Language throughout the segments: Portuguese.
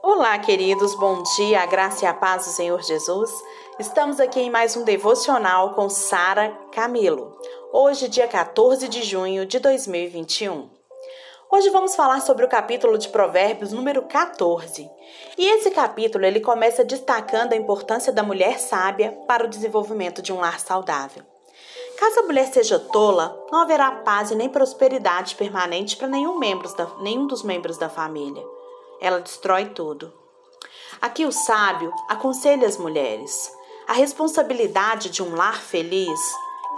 Olá, queridos, bom dia, a graça e a paz do Senhor Jesus. Estamos aqui em mais um devocional com Sara Camilo. Hoje, dia 14 de junho de 2021. Hoje vamos falar sobre o capítulo de Provérbios número 14. E esse capítulo ele começa destacando a importância da mulher sábia para o desenvolvimento de um lar saudável. Caso a mulher seja tola, não haverá paz e nem prosperidade permanente para nenhum, da, nenhum dos membros da família. Ela destrói tudo. Aqui o sábio aconselha as mulheres. A responsabilidade de um lar feliz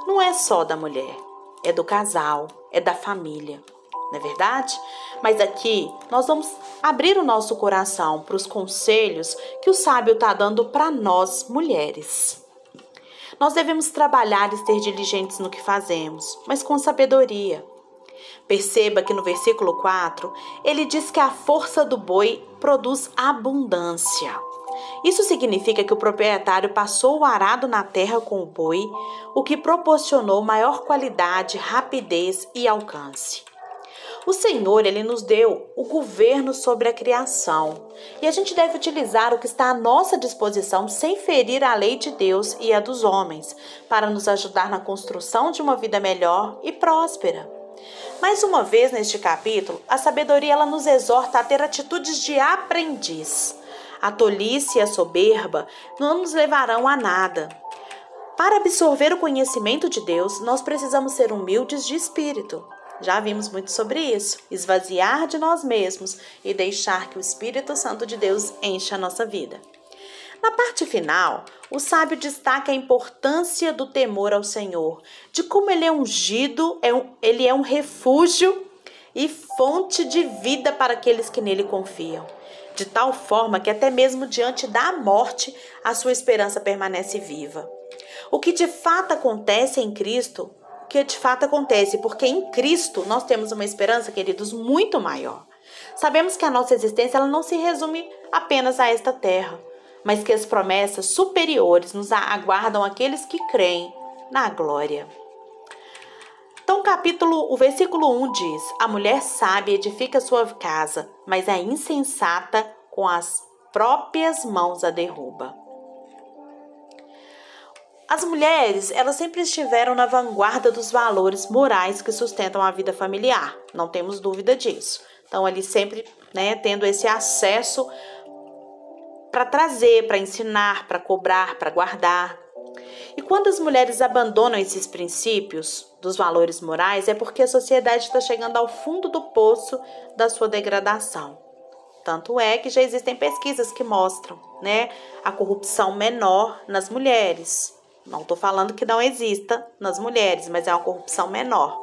não é só da mulher, é do casal, é da família. Não é verdade? Mas aqui nós vamos abrir o nosso coração para os conselhos que o sábio está dando para nós mulheres. Nós devemos trabalhar e ser diligentes no que fazemos, mas com sabedoria. Perceba que no versículo 4 ele diz que a força do boi produz abundância. Isso significa que o proprietário passou o arado na terra com o boi, o que proporcionou maior qualidade, rapidez e alcance. O Senhor, ele nos deu o governo sobre a criação, e a gente deve utilizar o que está à nossa disposição sem ferir a lei de Deus e a dos homens, para nos ajudar na construção de uma vida melhor e próspera. Mais uma vez neste capítulo, a sabedoria ela nos exorta a ter atitudes de aprendiz. A tolice e a soberba não nos levarão a nada. Para absorver o conhecimento de Deus, nós precisamos ser humildes de espírito. Já vimos muito sobre isso. Esvaziar de nós mesmos e deixar que o Espírito Santo de Deus encha a nossa vida. Na parte final, o sábio destaca a importância do temor ao Senhor, de como ele é ungido, é um, ele é um refúgio e fonte de vida para aqueles que nele confiam, de tal forma que até mesmo diante da morte a sua esperança permanece viva. O que de fato acontece em Cristo que de fato acontece, porque em Cristo nós temos uma esperança, queridos, muito maior. Sabemos que a nossa existência ela não se resume apenas a esta terra, mas que as promessas superiores nos aguardam aqueles que creem na glória. Então, capítulo, o versículo 1 diz: A mulher sábia edifica sua casa, mas a insensata com as próprias mãos a derruba. As mulheres, elas sempre estiveram na vanguarda dos valores morais que sustentam a vida familiar, não temos dúvida disso. Então, ali sempre, né, tendo esse acesso para trazer, para ensinar, para cobrar, para guardar. E quando as mulheres abandonam esses princípios dos valores morais, é porque a sociedade está chegando ao fundo do poço da sua degradação. Tanto é que já existem pesquisas que mostram, né, a corrupção menor nas mulheres. Não estou falando que não exista nas mulheres, mas é uma corrupção menor.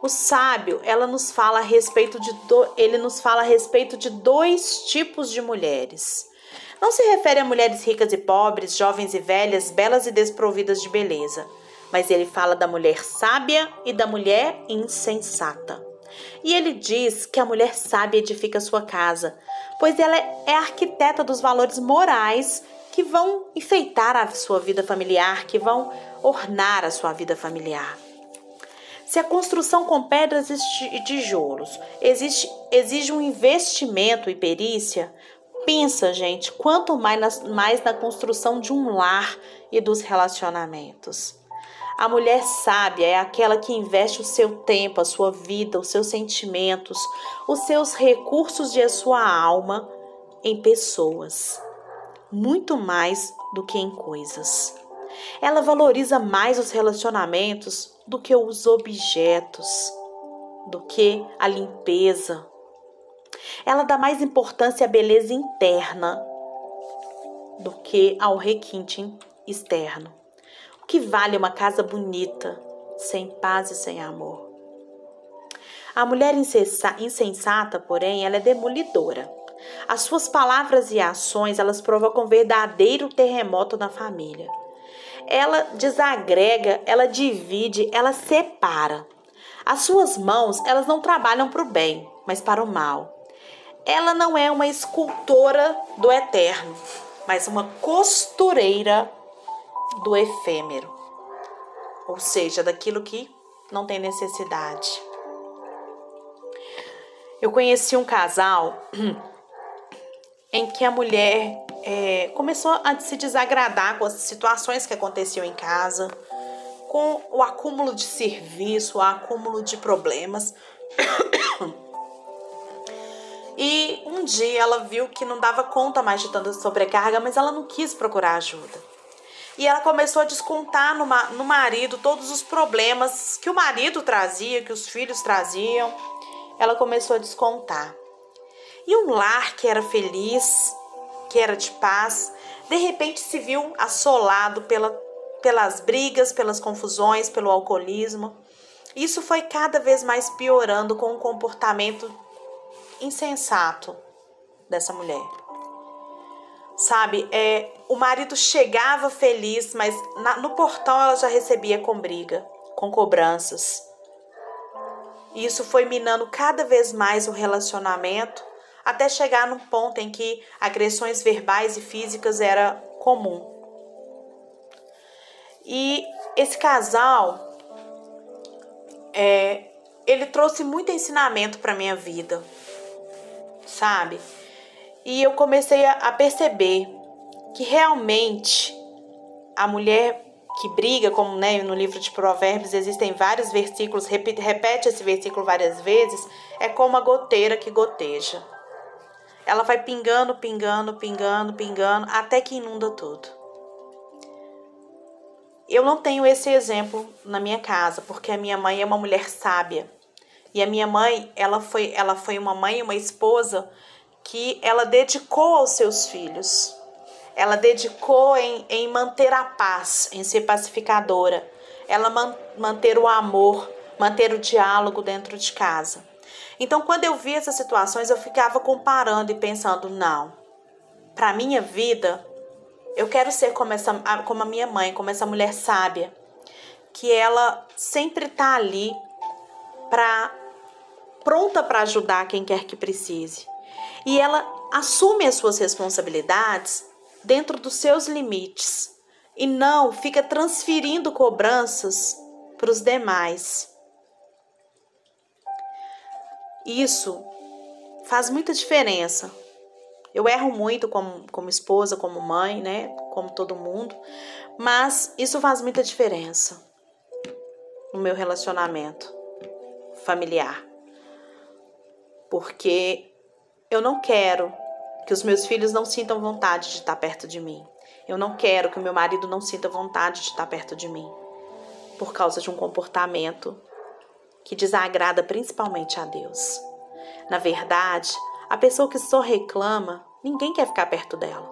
O sábio, ela nos fala a respeito de do, ele nos fala a respeito de dois tipos de mulheres. Não se refere a mulheres ricas e pobres, jovens e velhas, belas e desprovidas de beleza, mas ele fala da mulher sábia e da mulher insensata. E ele diz que a mulher sábia edifica sua casa, pois ela é arquiteta dos valores morais que vão enfeitar a sua vida familiar, que vão ornar a sua vida familiar. Se a construção com pedras e tijolos exige um investimento e perícia, pensa, gente, quanto mais na, mais na construção de um lar e dos relacionamentos. A mulher sábia é aquela que investe o seu tempo, a sua vida, os seus sentimentos, os seus recursos e a sua alma em pessoas muito mais do que em coisas. Ela valoriza mais os relacionamentos do que os objetos, do que a limpeza. Ela dá mais importância à beleza interna do que ao requinte externo. O que vale uma casa bonita, sem paz e sem amor? A mulher insensata, porém, ela é demolidora. As suas palavras e ações, elas provocam verdadeiro terremoto na família. Ela desagrega, ela divide, ela separa. As suas mãos, elas não trabalham para o bem, mas para o mal. Ela não é uma escultora do eterno, mas uma costureira do efêmero. Ou seja, daquilo que não tem necessidade. Eu conheci um casal em que a mulher é, começou a se desagradar com as situações que aconteciam em casa, com o acúmulo de serviço, o acúmulo de problemas. E um dia ela viu que não dava conta mais de tanta sobrecarga, mas ela não quis procurar ajuda. E ela começou a descontar no, no marido todos os problemas que o marido trazia, que os filhos traziam. Ela começou a descontar. E um lar que era feliz, que era de paz, de repente se viu assolado pela, pelas brigas, pelas confusões, pelo alcoolismo. Isso foi cada vez mais piorando com o comportamento insensato dessa mulher. Sabe, é, o marido chegava feliz, mas na, no portão ela já recebia com briga, com cobranças. E isso foi minando cada vez mais o relacionamento, até chegar num ponto em que agressões verbais e físicas era comum. E esse casal, é, ele trouxe muito ensinamento para minha vida, sabe? E eu comecei a, perceber que realmente a mulher que briga, como né, no livro de Provérbios existem vários versículos, repete, repete esse versículo várias vezes, é como a goteira que goteja. Ela vai pingando, pingando, pingando, pingando, até que inunda tudo. Eu não tenho esse exemplo na minha casa, porque a minha mãe é uma mulher sábia. E a minha mãe, ela foi, ela foi uma mãe, uma esposa que ela dedicou aos seus filhos. Ela dedicou em, em manter a paz, em ser pacificadora. Ela man, manter o amor, manter o diálogo dentro de casa. Então, quando eu vi essas situações, eu ficava comparando e pensando: não, para minha vida, eu quero ser como, essa, como a minha mãe, como essa mulher sábia, que ela sempre tá ali para pronta para ajudar quem quer que precise. E ela assume as suas responsabilidades dentro dos seus limites e não fica transferindo cobranças para os demais. Isso faz muita diferença. Eu erro muito como, como esposa, como mãe, né? Como todo mundo. Mas isso faz muita diferença no meu relacionamento familiar porque eu não quero que os meus filhos não sintam vontade de estar perto de mim. Eu não quero que o meu marido não sinta vontade de estar perto de mim por causa de um comportamento que desagrada principalmente a Deus. Na verdade, a pessoa que só reclama, ninguém quer ficar perto dela.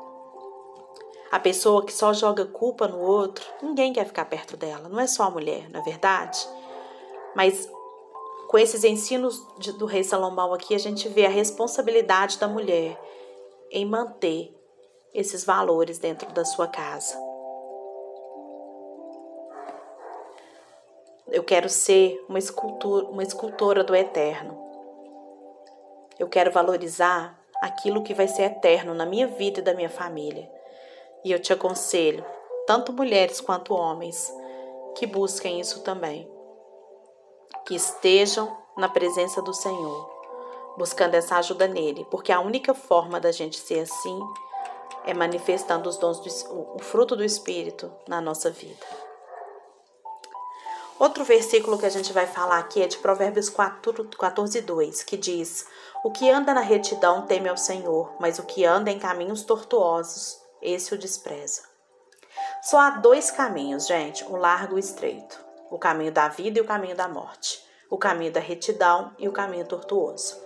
A pessoa que só joga culpa no outro, ninguém quer ficar perto dela. Não é só a mulher, na é verdade. Mas com esses ensinos de, do rei Salomão aqui, a gente vê a responsabilidade da mulher em manter esses valores dentro da sua casa. Eu quero ser uma escultura, uma escultora do eterno. Eu quero valorizar aquilo que vai ser eterno na minha vida e da minha família. E eu te aconselho, tanto mulheres quanto homens, que busquem isso também que estejam na presença do Senhor, buscando essa ajuda nele, porque a única forma da gente ser assim é manifestando os dons do, o fruto do Espírito na nossa vida. Outro versículo que a gente vai falar aqui é de Provérbios 14, 2, que diz: O que anda na retidão teme ao Senhor, mas o que anda em caminhos tortuosos, esse o despreza. Só há dois caminhos, gente, o largo e o estreito o caminho da vida e o caminho da morte, o caminho da retidão e o caminho tortuoso.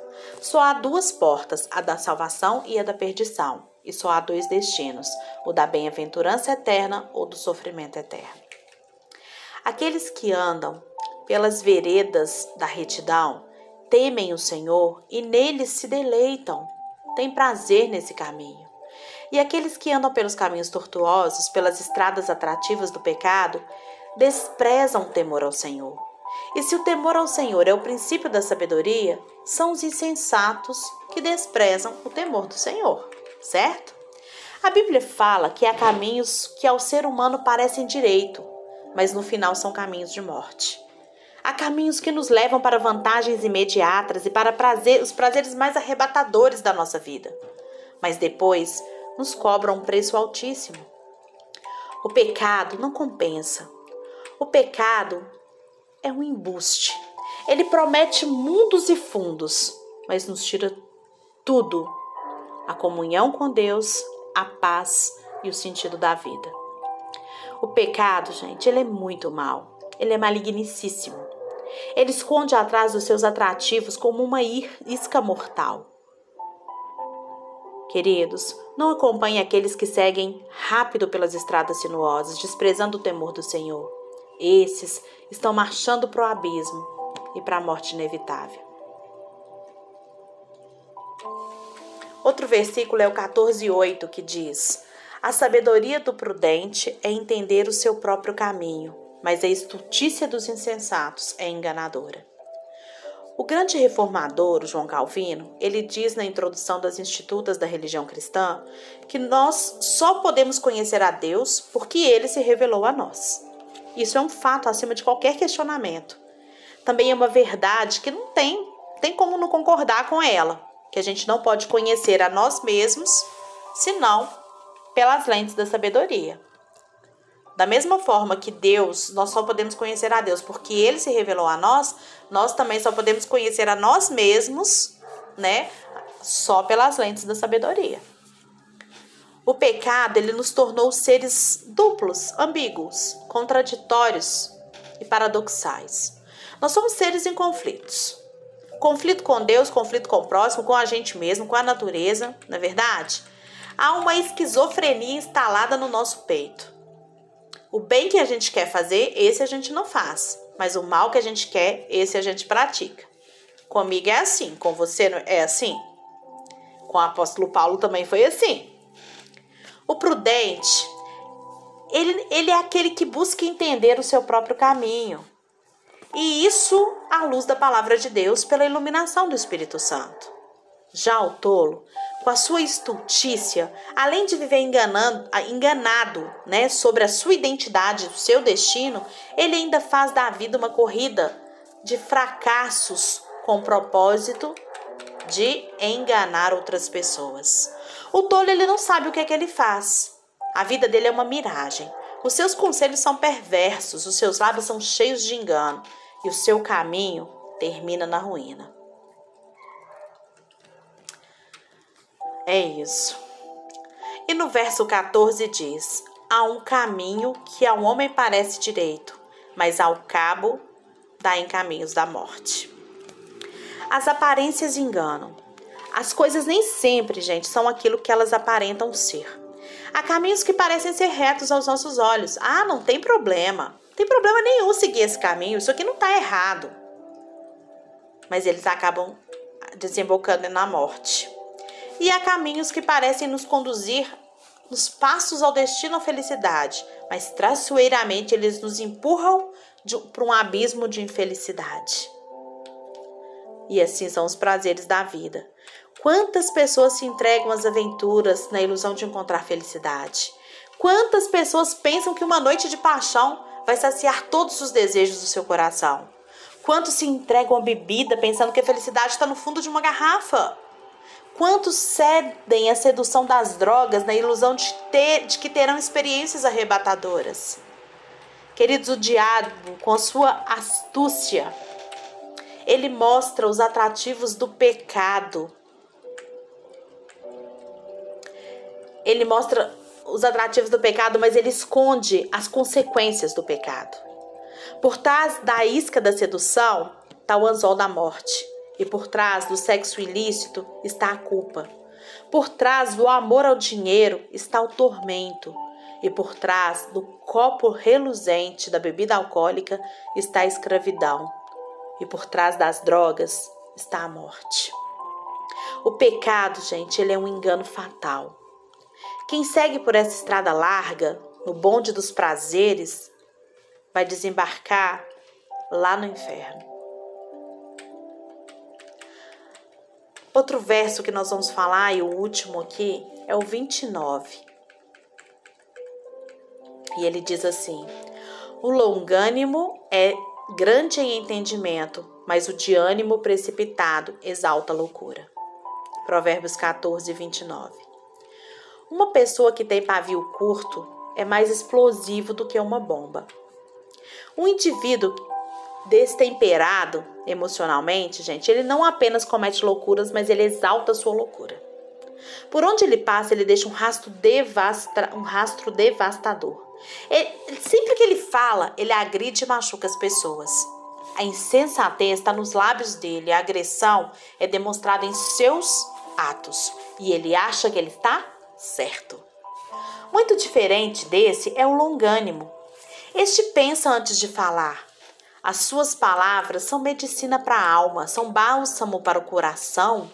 Só há duas portas, a da salvação e a da perdição, e só há dois destinos, o da bem-aventurança eterna ou do sofrimento eterno. Aqueles que andam pelas veredas da retidão temem o Senhor e neles se deleitam, têm prazer nesse caminho. E aqueles que andam pelos caminhos tortuosos, pelas estradas atrativas do pecado, desprezam o temor ao Senhor. E se o temor ao Senhor é o princípio da sabedoria, são os insensatos que desprezam o temor do Senhor, certo? A Bíblia fala que há caminhos que ao ser humano parecem direito, mas no final são caminhos de morte. Há caminhos que nos levam para vantagens imediatas e para prazer, os prazeres mais arrebatadores da nossa vida. mas depois nos cobra um preço altíssimo. O pecado não compensa. O pecado é um embuste. Ele promete mundos e fundos, mas nos tira tudo: a comunhão com Deus, a paz e o sentido da vida. O pecado, gente, ele é muito mal. Ele é malignicíssimo. Ele esconde atrás dos seus atrativos como uma isca mortal. Queridos, não acompanhe aqueles que seguem rápido pelas estradas sinuosas, desprezando o temor do Senhor. Esses estão marchando para o abismo e para a morte inevitável. Outro versículo é o 14:8 que diz: A sabedoria do prudente é entender o seu próprio caminho, mas a estultícia dos insensatos é enganadora. O grande reformador, João Calvino, ele diz na introdução das Institutas da Religião Cristã que nós só podemos conhecer a Deus porque ele se revelou a nós. Isso é um fato acima de qualquer questionamento. Também é uma verdade que não tem, tem como não concordar com ela, que a gente não pode conhecer a nós mesmos senão pelas lentes da sabedoria. Da mesma forma que Deus, nós só podemos conhecer a Deus porque ele se revelou a nós, nós também só podemos conhecer a nós mesmos, né? Só pelas lentes da sabedoria. O pecado, ele nos tornou seres duplos, ambíguos, contraditórios e paradoxais. Nós somos seres em conflitos. Conflito com Deus, conflito com o próximo, com a gente mesmo, com a natureza, não é verdade? Há uma esquizofrenia instalada no nosso peito. O bem que a gente quer fazer, esse a gente não faz. Mas o mal que a gente quer, esse a gente pratica. Comigo é assim, com você é assim? Com o apóstolo Paulo também foi assim. O prudente, ele, ele é aquele que busca entender o seu próprio caminho. E isso à luz da palavra de Deus pela iluminação do Espírito Santo. Já o tolo com a sua estultícia, além de viver enganando, enganado né, sobre a sua identidade, o seu destino, ele ainda faz da vida uma corrida de fracassos com o propósito de enganar outras pessoas. O tolo ele não sabe o que é que ele faz. A vida dele é uma miragem. Os seus conselhos são perversos, os seus lábios são cheios de engano e o seu caminho termina na ruína. É isso. E no verso 14 diz: Há um caminho que ao homem parece direito, mas ao cabo dá em caminhos da morte. As aparências enganam. As coisas nem sempre, gente, são aquilo que elas aparentam ser. Há caminhos que parecem ser retos aos nossos olhos. Ah, não tem problema. Não tem problema nenhum seguir esse caminho. Isso aqui não está errado. Mas eles acabam desembocando na morte e há caminhos que parecem nos conduzir nos passos ao destino à felicidade, mas traiçoeiramente eles nos empurram para um abismo de infelicidade. E assim são os prazeres da vida. Quantas pessoas se entregam às aventuras na ilusão de encontrar felicidade? Quantas pessoas pensam que uma noite de paixão vai saciar todos os desejos do seu coração? Quantos se entregam à bebida pensando que a felicidade está no fundo de uma garrafa? Quantos cedem à sedução das drogas na ilusão de, ter, de que terão experiências arrebatadoras? Queridos, o diabo, com sua astúcia, ele mostra os atrativos do pecado. Ele mostra os atrativos do pecado, mas ele esconde as consequências do pecado. Por trás da isca da sedução está o anzol da morte. E por trás do sexo ilícito está a culpa. Por trás do amor ao dinheiro está o tormento. E por trás do copo reluzente da bebida alcoólica está a escravidão. E por trás das drogas está a morte. O pecado, gente, ele é um engano fatal. Quem segue por essa estrada larga, no bonde dos prazeres, vai desembarcar lá no inferno. Outro verso que nós vamos falar, e o último aqui, é o 29. E ele diz assim: O longânimo é grande em entendimento, mas o de ânimo precipitado exalta a loucura. Provérbios 14, 29. Uma pessoa que tem pavio curto é mais explosivo do que uma bomba. Um indivíduo destemperado emocionalmente, gente, ele não apenas comete loucuras, mas ele exalta a sua loucura. Por onde ele passa, ele deixa um rastro, devasta, um rastro devastador. Ele, sempre que ele fala, ele agride e machuca as pessoas. A insensatez está nos lábios dele, a agressão é demonstrada em seus atos e ele acha que ele está certo. Muito diferente desse é o longânimo. Este pensa antes de falar. As suas palavras são medicina para a alma, são bálsamo para o coração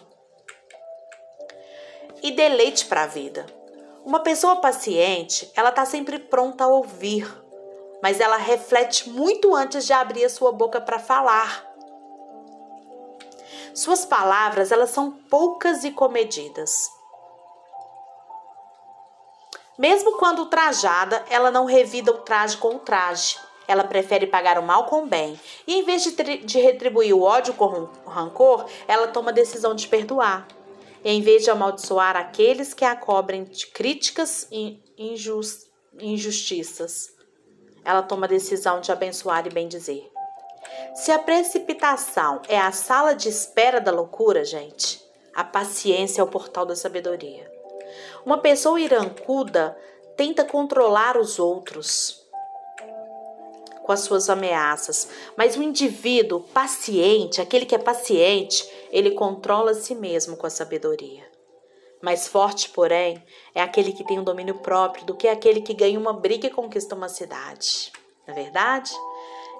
e deleite para a vida. Uma pessoa paciente, ela está sempre pronta a ouvir, mas ela reflete muito antes de abrir a sua boca para falar. Suas palavras, elas são poucas e comedidas. Mesmo quando trajada, ela não revida o traje com o traje. Ela prefere pagar o mal com o bem. E em vez de, de retribuir o ódio com o rancor, ela toma a decisão de perdoar. E em vez de amaldiçoar aqueles que a cobrem de críticas e injust, injustiças, ela toma a decisão de abençoar e bendizer. Se a precipitação é a sala de espera da loucura, gente, a paciência é o portal da sabedoria. Uma pessoa irancuda tenta controlar os outros com as suas ameaças, mas o indivíduo paciente, aquele que é paciente, ele controla a si mesmo com a sabedoria. Mais forte, porém, é aquele que tem um domínio próprio do que aquele que ganha uma briga e conquista uma cidade. Não é verdade?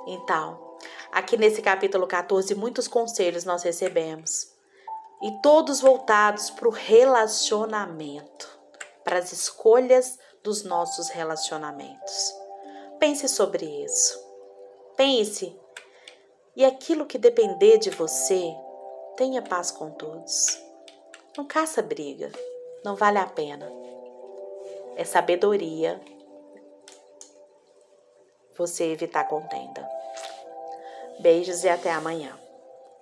Então, aqui nesse capítulo 14, muitos conselhos nós recebemos. E todos voltados para o relacionamento para as escolhas dos nossos relacionamentos. Pense sobre isso. Pense. E aquilo que depender de você, tenha paz com todos. Não caça briga, não vale a pena. É sabedoria você evitar contenda. Beijos e até amanhã.